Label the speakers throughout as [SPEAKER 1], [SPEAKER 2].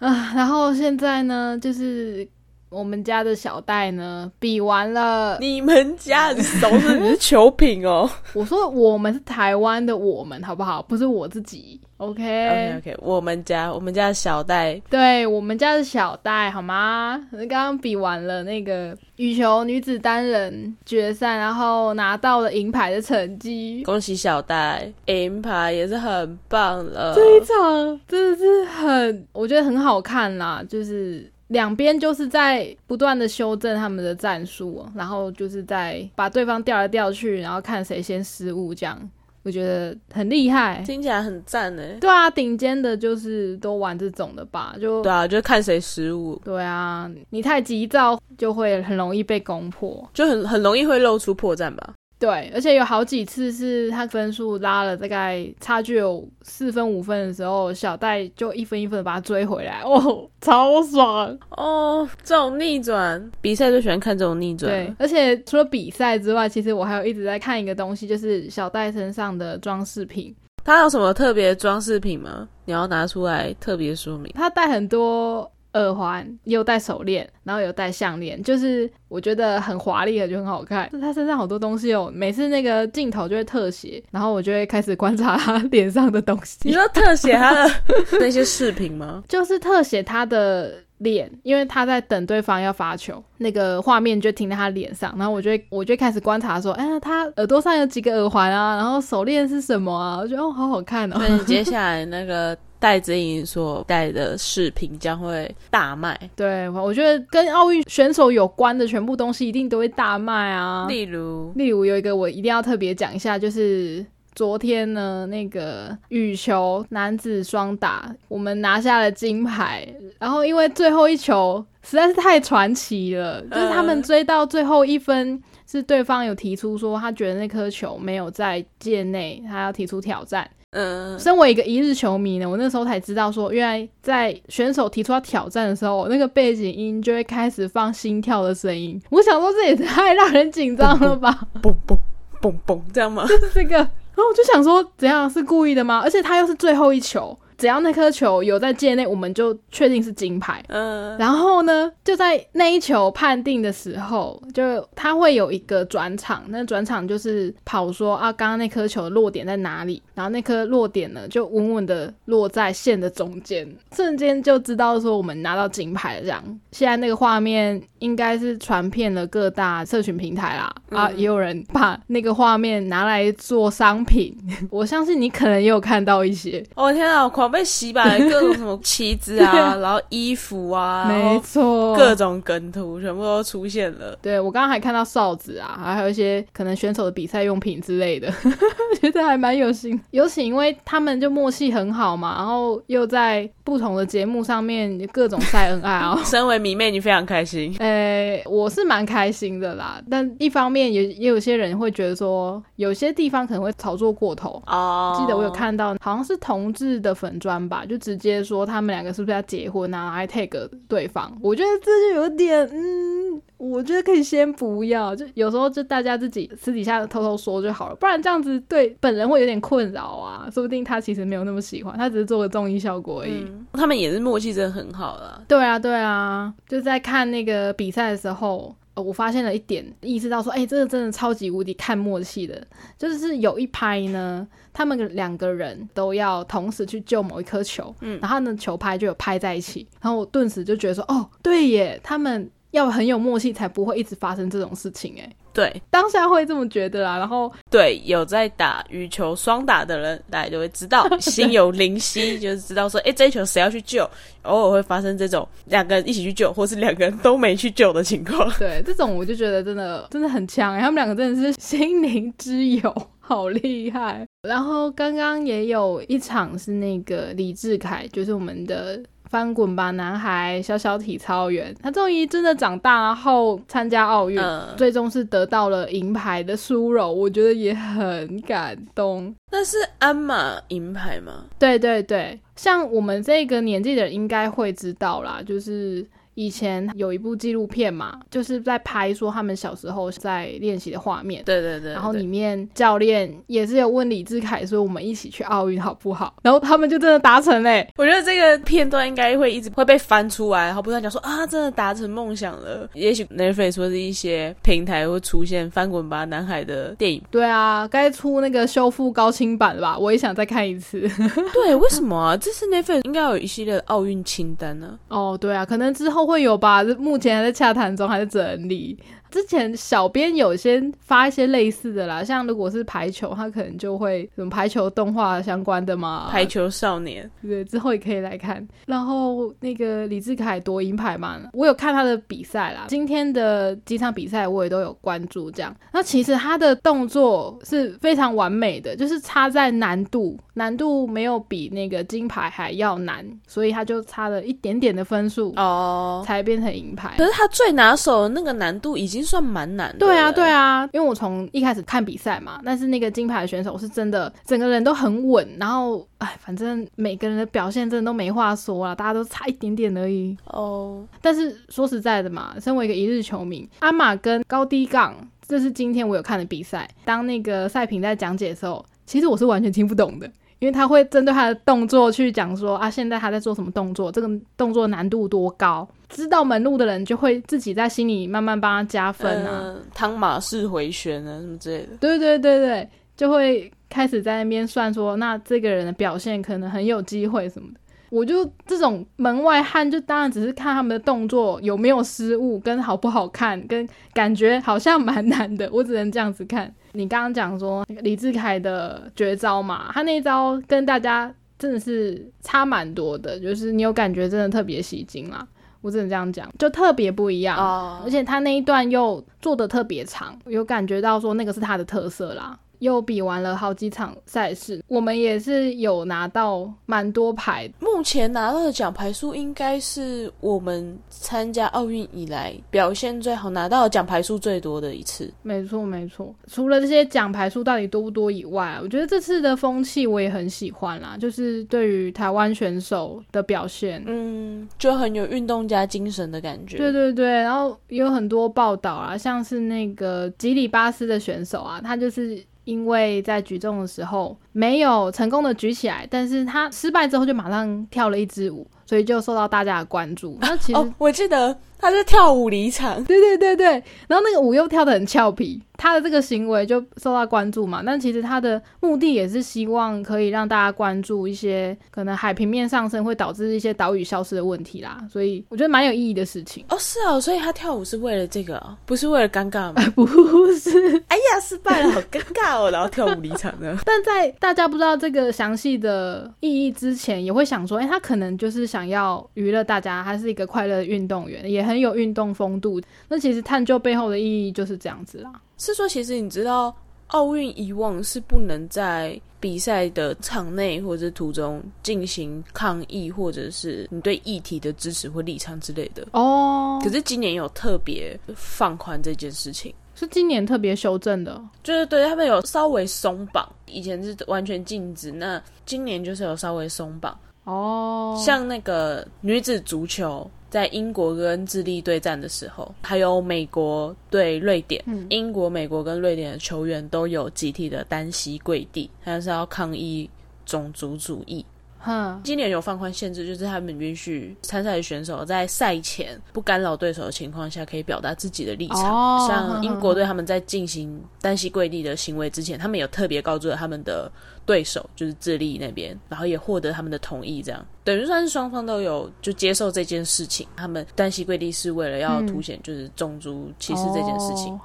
[SPEAKER 1] 啊，然后现在呢，就是我们家的小戴呢比完了。
[SPEAKER 2] 你们家很熟是你是球品哦。
[SPEAKER 1] 我说我们是台湾的我们，好不好？不是我自己。OK
[SPEAKER 2] OK OK，我们家我们家的小戴，
[SPEAKER 1] 对我们家的小戴，好吗？刚刚比完了那个羽球女子单人决赛，然后拿到了银牌的成绩，
[SPEAKER 2] 恭喜小戴，银牌也是很棒了。
[SPEAKER 1] 这一场真的是很，我觉得很好看啦，就是两边就是在不断的修正他们的战术，然后就是在把对方调来调去，然后看谁先失误这样。我觉得很厉害，
[SPEAKER 2] 听起来很赞呢。
[SPEAKER 1] 对啊，顶尖的就是都玩这种的吧？就
[SPEAKER 2] 对啊，就看谁失误。
[SPEAKER 1] 对啊，你太急躁就会很容易被攻破，
[SPEAKER 2] 就很很容易会露出破绽吧。
[SPEAKER 1] 对，而且有好几次是他分数拉了大概差距有四分五分的时候，小戴就一分一分的把他追回来，哦，超爽
[SPEAKER 2] 哦！这种逆转比赛就喜欢看这种逆转。
[SPEAKER 1] 对，而且除了比赛之外，其实我还有一直在看一个东西，就是小戴身上的装饰品。
[SPEAKER 2] 他有什么特别装饰品吗？你要拿出来特别说明。
[SPEAKER 1] 他戴很多。耳环，又戴手链，然后有戴项链，就是我觉得很华丽的，就很好看。他身上好多东西哦，每次那个镜头就会特写，然后我就会开始观察他脸上的东西。
[SPEAKER 2] 你说特写他的 那些饰品吗？
[SPEAKER 1] 就是特写他的脸，因为他在等对方要发球，那个画面就停在他脸上，然后我就会我就开始观察说，哎呀，他耳朵上有几个耳环啊，然后手链是什么啊？我觉得哦，好好看哦。
[SPEAKER 2] 那你接下来那个。戴子颖所带的饰品将会大卖，
[SPEAKER 1] 对，我觉得跟奥运选手有关的全部东西一定都会大卖啊。
[SPEAKER 2] 例如，
[SPEAKER 1] 例如有一个我一定要特别讲一下，就是昨天呢，那个羽球男子双打，我们拿下了金牌。然后因为最后一球实在是太传奇了，就是他们追到最后一分，是对方有提出说他觉得那颗球没有在界内，他要提出挑战。嗯，身为一个一日球迷呢，我那时候才知道说，原来在选手提出要挑战的时候，那个背景音就会开始放心跳的声音。我想说，这也太让人紧张了吧！
[SPEAKER 2] 嘣嘣嘣嘣，这样吗？
[SPEAKER 1] 就是这个。然后我就想说，怎样是故意的吗？而且他又是最后一球。只要那颗球有在界内，我们就确定是金牌。嗯，然后呢，就在那一球判定的时候，就他会有一个转场，那转场就是跑说啊，刚刚那颗球的落点在哪里？然后那颗落点呢，就稳稳的落在线的中间，瞬间就知道说我们拿到金牌了。这样，现在那个画面应该是传遍了各大社群平台啦。啊，也有人把那个画面拿来做商品，我相信你可能也有看到一些。
[SPEAKER 2] 哦天啊，狂！被洗版 各种什么旗子啊，然后衣服啊，
[SPEAKER 1] 没错，
[SPEAKER 2] 各种梗图全部都出现了。
[SPEAKER 1] 对我刚刚还看到哨子啊，还有一些可能选手的比赛用品之类的，觉得还蛮有心。尤其因为他们就默契很好嘛，然后又在不同的节目上面各种晒恩爱啊。
[SPEAKER 2] 身为迷妹，你非常开心。
[SPEAKER 1] 诶，我是蛮开心的啦，但一方面也也有些人会觉得说，有些地方可能会炒作过头哦。记得我有看到，好像是同志的粉。专吧，就直接说他们两个是不是要结婚啊？还 take 对方，我觉得这就有点，嗯，我觉得可以先不要，就有时候就大家自己私底下偷偷说就好了，不然这样子对本人会有点困扰啊。说不定他其实没有那么喜欢，他只是做个综艺效果而已。
[SPEAKER 2] 他们也是默契真的很好了。
[SPEAKER 1] 对啊，对啊，就在看那个比赛的时候。我发现了一点，意识到说，哎，这个真的超级无敌看默契的，就是有一拍呢，他们两个人都要同时去救某一颗球，嗯，然后呢，球拍就有拍在一起，然后我顿时就觉得说，哦，对耶，他们要很有默契，才不会一直发生这种事情，哎。
[SPEAKER 2] 对，
[SPEAKER 1] 当下会这么觉得啦。然后，
[SPEAKER 2] 对有在打羽球双打的人，大家就会知道，心有灵犀，就是知道说，哎，这一球谁要去救？偶尔会发生这种两个人一起去救，或是两个人都没去救的情况。
[SPEAKER 1] 对，这种我就觉得真的真的很强，他们两个真的是心灵之友，好厉害。然后刚刚也有一场是那个李志凯，就是我们的。翻滚吧，男孩！小小体操员，他终于真的长大，然后参加奥运，最终是得到了银牌的殊荣，我觉得也很感动。
[SPEAKER 2] 那是鞍马银牌吗？
[SPEAKER 1] 对对对，像我们这个年纪的人应该会知道啦，就是。以前有一部纪录片嘛，就是在拍说他们小时候在练习的画面。
[SPEAKER 2] 对对对。
[SPEAKER 1] 然后里面教练也是有问李志凯说：“我们一起去奥运好不好？”然后他们就真的达成嘞。
[SPEAKER 2] 我觉得这个片段应该会一直会被翻出来，然后不断讲说啊，真的达成梦想了。也许 Netflix 或者一些平台会出现《翻滚吧，男孩》的电影。
[SPEAKER 1] 对啊，该出那个修复高清版了吧？我也想再看一次。
[SPEAKER 2] 对，为什么啊？这次 Netflix 应该有一系列奥运清单呢？
[SPEAKER 1] 哦，对啊，可能之后会有吧。目前还在洽谈中，还在整理。之前小编有先发一些类似的啦，像如果是排球，他可能就会什么排球动画相关的嘛，
[SPEAKER 2] 排球少年，
[SPEAKER 1] 对，之后也可以来看。然后那个李志凯夺银牌嘛，我有看他的比赛啦，今天的几场比赛我也都有关注。这样，那其实他的动作是非常完美的，就是差在难度，难度没有比那个金牌还要难，所以他就差了一点点的分数哦，才变成银牌。
[SPEAKER 2] 可是他最拿手的那个难度已经。算蛮难的。
[SPEAKER 1] 对啊，对啊，因为我从一开始看比赛嘛，但是那个金牌选手是真的，整个人都很稳，然后哎，反正每个人的表现真的都没话说啊，大家都差一点点而已。哦，但是说实在的嘛，身为一个一日球迷，阿玛跟高低杠，这是今天我有看的比赛。当那个赛评在讲解的时候，其实我是完全听不懂的。因为他会针对他的动作去讲说啊，现在他在做什么动作，这个动作难度多高，知道门路的人就会自己在心里慢慢帮他加分啊，
[SPEAKER 2] 汤马式回旋啊什么之类的。
[SPEAKER 1] 对对对对，就会开始在那边算说，那这个人的表现可能很有机会什么的。我就这种门外汉，就当然只是看他们的动作有没有失误，跟好不好看，跟感觉好像蛮难的，我只能这样子看。你刚刚讲说李志凯的绝招嘛，他那一招跟大家真的是差蛮多的，就是你有感觉真的特别吸睛啦，我只能这样讲，就特别不一样，而且他那一段又做的特别长，有感觉到说那个是他的特色啦。又比完了好几场赛事，我们也是有拿到蛮多牌。
[SPEAKER 2] 目前拿到的奖牌数应该是我们参加奥运以来表现最好、拿到奖牌数最多的一次。
[SPEAKER 1] 没错，没错。除了这些奖牌数到底多不多以外，我觉得这次的风气我也很喜欢啦。就是对于台湾选手的表现，
[SPEAKER 2] 嗯，就很有运动家精神的感觉。
[SPEAKER 1] 对对对，然后也有很多报道啊，像是那个吉里巴斯的选手啊，他就是。因为在举重的时候没有成功的举起来，但是他失败之后就马上跳了一支舞，所以就受到大家的关注。那其实
[SPEAKER 2] 我记得。他是跳舞离场，
[SPEAKER 1] 对对对对，然后那个舞又跳得很俏皮，他的这个行为就受到关注嘛。但其实他的目的也是希望可以让大家关注一些可能海平面上升会导致一些岛屿消失的问题啦。所以我觉得蛮有意义的事情
[SPEAKER 2] 哦。是哦，所以他跳舞是为了这个，不是为了尴尬吗？
[SPEAKER 1] 不是，
[SPEAKER 2] 哎呀，失败了，好尴尬哦，然后跳舞离场呢。
[SPEAKER 1] 但在大家不知道这个详细的意义之前，也会想说，哎，他可能就是想要娱乐大家，他是一个快乐的运动员，也。很有运动风度，那其实探究背后的意义就是这样子啦。
[SPEAKER 2] 是说，其实你知道，奥运以往是不能在比赛的场内或者途中进行抗议，或者是你对议题的支持或立场之类的哦。可是今年有特别放宽这件事情，
[SPEAKER 1] 是今年特别修正的，
[SPEAKER 2] 就是对他们有稍微松绑，以前是完全禁止，那今年就是有稍微松绑哦。像那个女子足球。在英国跟智利对战的时候，还有美国对瑞典，英国、美国跟瑞典的球员都有集体的单膝跪地，他是要抗议种族主义。哈，今年有放宽限制，就是他们允许参赛的选手在赛前不干扰对手的情况下，可以表达自己的立场。像英国队他们在进行单膝跪地的行为之前，他们有特别告知了他们的对手，就是智利那边，然后也获得他们的同意，这样。等于算是双方都有就接受这件事情，他们单膝跪地是为了要凸显就是种族歧视这件事情。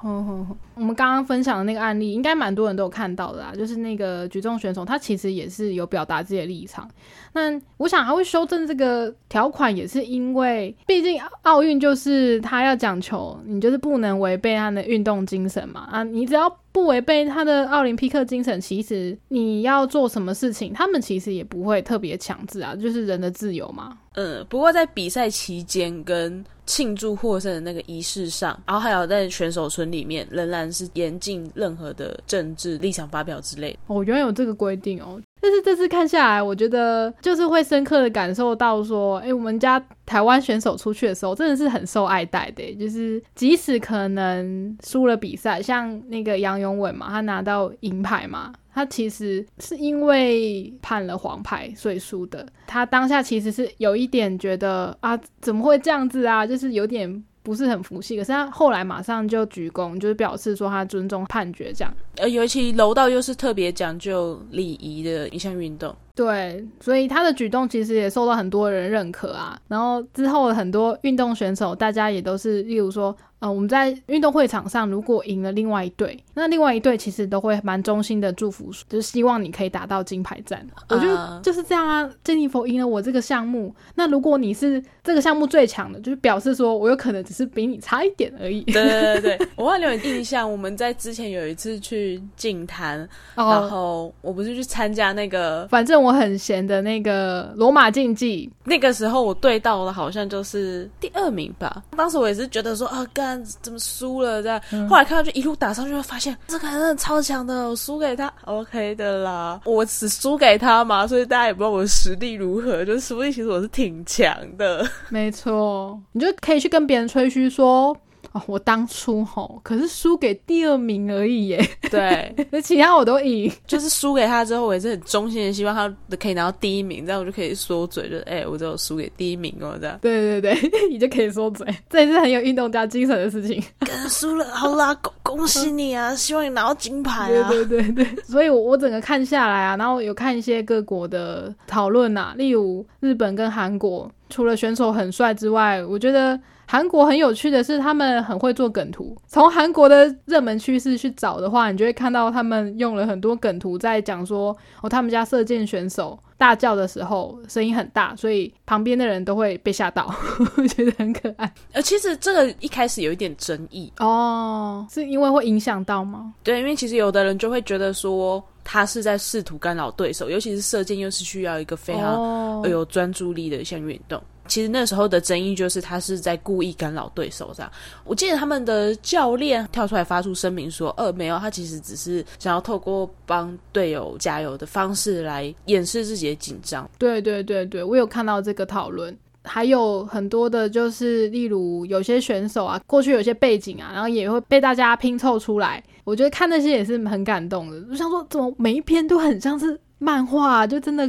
[SPEAKER 1] 我们刚刚分享的那个案例，应该蛮多人都有看到的啦，就是那个举重选手，他其实也是有表达自己的立场。那我想他会修正这个条款，也是因为毕竟奥运就是他要讲求，你就是不能违背他的运动精神嘛。啊，你只要不违背他的奥林匹克精神，其实你要做什么事情，他们其实也不会特别强制啊，就是人的自由嘛。
[SPEAKER 2] 嗯，不过在比赛期间跟庆祝获胜的那个仪式上，然后还有在选手村里面，仍然是严禁任何的政治立场发表之类。
[SPEAKER 1] 哦，原来有这个规定哦。但是这次看下来，我觉得就是会深刻的感受到说，哎，我们家台湾选手出去的时候，真的是很受爱戴的。就是即使可能输了比赛，像那个杨永伟嘛，他拿到银牌嘛，他其实是因为判了黄牌所以输的。他当下其实是有一点觉得啊，怎么会这样子啊？就是有点。不是很服气，可是他后来马上就鞠躬，就是表示说他尊重判决这样。
[SPEAKER 2] 呃，尤其柔道又是特别讲究礼仪的一项运动。
[SPEAKER 1] 对，所以他的举动其实也受到很多人认可啊。然后之后很多运动选手，大家也都是，例如说，呃，我们在运动会场上如果赢了另外一队，那另外一队其实都会蛮衷心的祝福，就是希望你可以打到金牌战。我觉得就是这样啊。珍妮佛赢了我这个项目，那如果你是这个项目最强的，就是表示说我有可能只是比你差一点而已。
[SPEAKER 2] 对 对对对，我还有印象，我们在之前有一次去锦坛，然后我不是去参加那个，
[SPEAKER 1] 反正。我很闲的那个罗马竞技，
[SPEAKER 2] 那个时候我对到了好像就是第二名吧。当时我也是觉得说啊，干怎么输了这样。后来看到就一路打上去，发现这个人超强的，我输给他 OK 的啦。我只输给他嘛，所以大家也不知道我的实力如何。就是实力其实我是挺强的，
[SPEAKER 1] 没错。你就可以去跟别人吹嘘说。哦，我当初吼可是输给第二名而已耶。
[SPEAKER 2] 对，
[SPEAKER 1] 那其他我都赢。
[SPEAKER 2] 就是输给他之后，我也是很衷心的希望他可以拿到第一名，这样我就可以说嘴，就是哎，我只有输给第一名哦，这样。
[SPEAKER 1] 对对对，你就可以说嘴，这也是很有运动家精神的事情。
[SPEAKER 2] 输了，好啦，恭恭喜你啊！希望你拿到金牌
[SPEAKER 1] 啊！对对对对，所以我我整个看下来啊，然后有看一些各国的讨论啊，例如日本跟韩国，除了选手很帅之外，我觉得。韩国很有趣的是，他们很会做梗图。从韩国的热门趋势去找的话，你就会看到他们用了很多梗图，在讲说哦，他们家射箭选手大叫的时候声音很大，所以旁边的人都会被吓到，我觉得很可爱。
[SPEAKER 2] 呃，其实这个一开始有一点争议
[SPEAKER 1] 哦，是因为会影响到吗？
[SPEAKER 2] 对，因为其实有的人就会觉得说他是在试图干扰对手，尤其是射箭又是需要一个非常有专注力的一项运动。其实那时候的争议就是他是在故意干扰对手，这样。我记得他们的教练跳出来发出声明说：“呃，没有，他其实只是想要透过帮队友加油的方式来掩饰自己的紧张。”
[SPEAKER 1] 对对对对，我有看到这个讨论，还有很多的，就是例如有些选手啊，过去有些背景啊，然后也会被大家拼凑出来。我觉得看那些也是很感动的。我想说，怎么每一篇都很像是。漫画就真的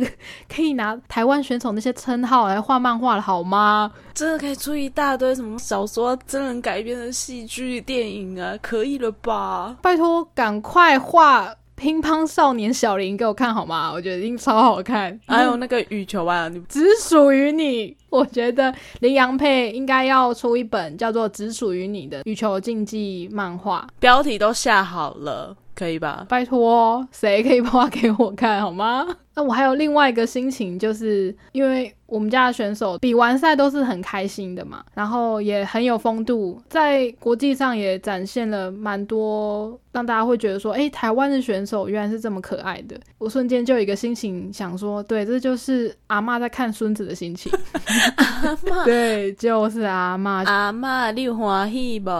[SPEAKER 1] 可以拿台湾选手那些称号来画漫画了，好吗？
[SPEAKER 2] 真的可以出一大堆什么小说、真人改编的戏剧、电影啊，可以了吧？
[SPEAKER 1] 拜托，赶快画乒乓少年小林给我看好吗？我觉得一定超好看。
[SPEAKER 2] 还有那个羽球啊，
[SPEAKER 1] 只属于你。我觉得林洋配应该要出一本叫做《只属于你的羽球竞技漫画》，
[SPEAKER 2] 标题都下好了。可以吧？
[SPEAKER 1] 拜托，谁可以画给我看好吗？那我还有另外一个心情，就是因为我们家的选手比完赛都是很开心的嘛，然后也很有风度，在国际上也展现了蛮多，让大家会觉得说，哎，台湾的选手原来是这么可爱的。我瞬间就有一个心情想说，对，这就是阿妈在看孙子的心情。
[SPEAKER 2] 阿妈，
[SPEAKER 1] 对，就是阿妈。
[SPEAKER 2] 阿妈，你有欢喜不？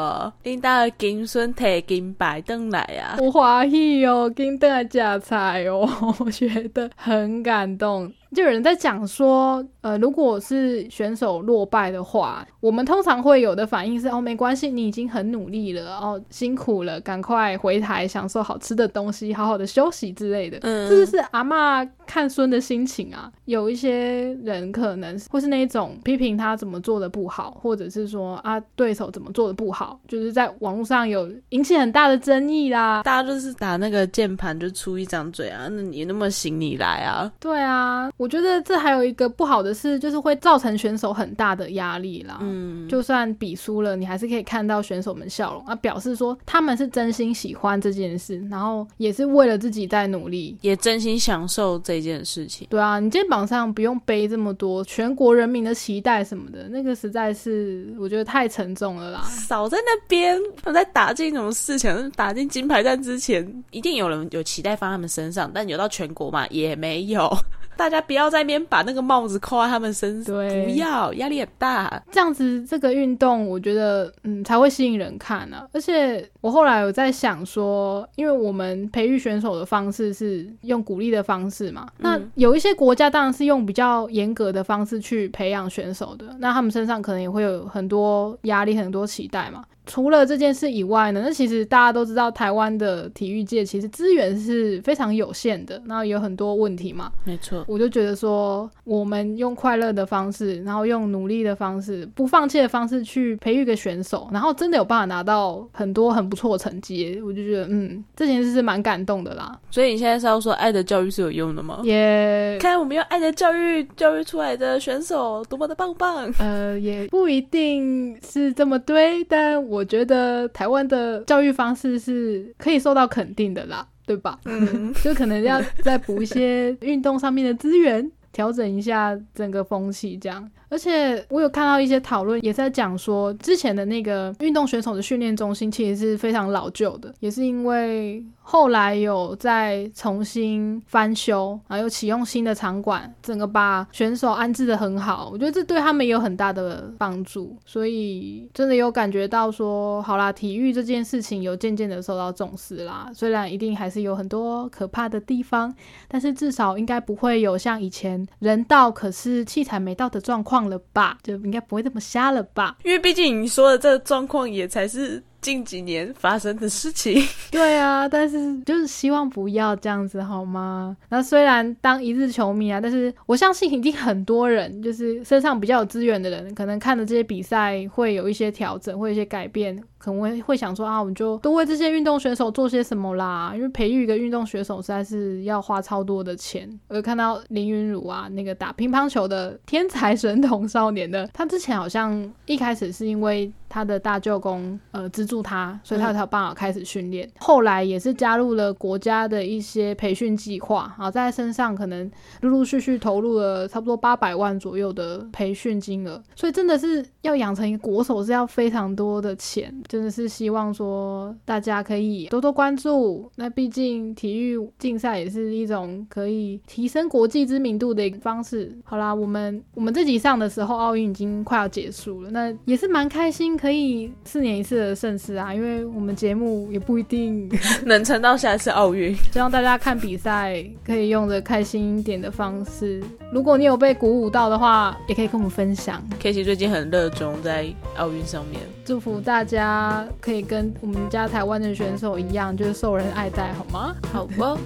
[SPEAKER 2] 领导金孙提金牌登来啊！
[SPEAKER 1] 我欢喜哦，金登来加菜哦，我觉得。很感动。就有人在讲说，呃，如果是选手落败的话，我们通常会有的反应是，哦，没关系，你已经很努力了，哦，辛苦了，赶快回台享受好吃的东西，好好的休息之类的。嗯，这就是阿妈看孙的心情啊。有一些人可能会是那一种批评他怎么做的不好，或者是说啊对手怎么做的不好，就是在网络上有引起很大的争议啦。
[SPEAKER 2] 大家就是打那个键盘就出一张嘴啊，那你那么行你来啊？
[SPEAKER 1] 对啊。我觉得这还有一个不好的事，就是会造成选手很大的压力啦。嗯，就算比输了，你还是可以看到选手们笑容，啊，表示说他们是真心喜欢这件事，然后也是为了自己在努力，
[SPEAKER 2] 也真心享受这件事情。
[SPEAKER 1] 对啊，你肩膀上不用背这么多全国人民的期待什么的，那个实在是我觉得太沉重了啦。
[SPEAKER 2] 少在那边，他在打进什么事情，打进金牌战之前，一定有人有期待放他们身上，但有到全国嘛，也没有。大家不要在那边把那个帽子扣在他们身上，不要，压力很大。
[SPEAKER 1] 这样子这个运动，我觉得嗯才会吸引人看呢。而且我后来有在想说，因为我们培育选手的方式是用鼓励的方式嘛，那有一些国家当然是用比较严格的方式去培养选手的，那他们身上可能也会有很多压力、很多期待嘛。除了这件事以外呢，那其实大家都知道，台湾的体育界其实资源是非常有限的，然后有很多问题嘛。
[SPEAKER 2] 没错，
[SPEAKER 1] 我就觉得说，我们用快乐的方式，然后用努力的方式，不放弃的方式去培育个选手，然后真的有办法拿到很多很不错的成绩，我就觉得，嗯，这件事是蛮感动的啦。
[SPEAKER 2] 所以你现在是要说，爱的教育是有用的吗？
[SPEAKER 1] 也
[SPEAKER 2] 看我们用爱的教育教育出来的选手多么的棒棒。
[SPEAKER 1] 呃，也不一定是这么对，但我。我觉得台湾的教育方式是可以受到肯定的啦，对吧？嗯，就可能要再补一些运动上面的资源，调整一下整个风气，这样。而且我有看到一些讨论，也在讲说，之前的那个运动选手的训练中心其实是非常老旧的，也是因为后来有在重新翻修，然后又启用新的场馆，整个把选手安置的很好。我觉得这对他们也有很大的帮助，所以真的有感觉到说，好啦，体育这件事情有渐渐的受到重视啦。虽然一定还是有很多可怕的地方，但是至少应该不会有像以前人到可是器材没到的状况。了吧，就应该不会这么瞎了吧？
[SPEAKER 2] 因为毕竟你说的这个状况也才是。近几年发生的事情，
[SPEAKER 1] 对啊，但是就是希望不要这样子好吗？那虽然当一日球迷啊，但是我相信一定很多人就是身上比较有资源的人，可能看了这些比赛会有一些调整，会有一些改变，可能会会想说啊，我们就多为这些运动选手做些什么啦。因为培育一个运动选手实在是要花超多的钱。我看到林云儒啊，那个打乒乓球的天才神童少年的，他之前好像一开始是因为。他的大舅公呃资助他，所以他才有办法开始训练。后来也是加入了国家的一些培训计划，然后在身上可能陆陆续续投入了差不多八百万左右的培训金额。所以真的是要养成一个国手是要非常多的钱，真的是希望说大家可以多多关注。那毕竟体育竞赛也是一种可以提升国际知名度的一个方式。好啦，我们我们这集上的时候，奥运已经快要结束了，那也是蛮开心。可以四年一次的盛事啊，因为我们节目也不一定
[SPEAKER 2] 能撑到下一次奥运。
[SPEAKER 1] 希望大家看比赛可以用着开心一点的方式。如果你有被鼓舞到的话，也可以跟我们分享。
[SPEAKER 2] K C 最近很热衷在奥运上面，
[SPEAKER 1] 祝福大家可以跟我们家台湾的选手一样，就是受人爱戴，好吗？
[SPEAKER 2] 好不？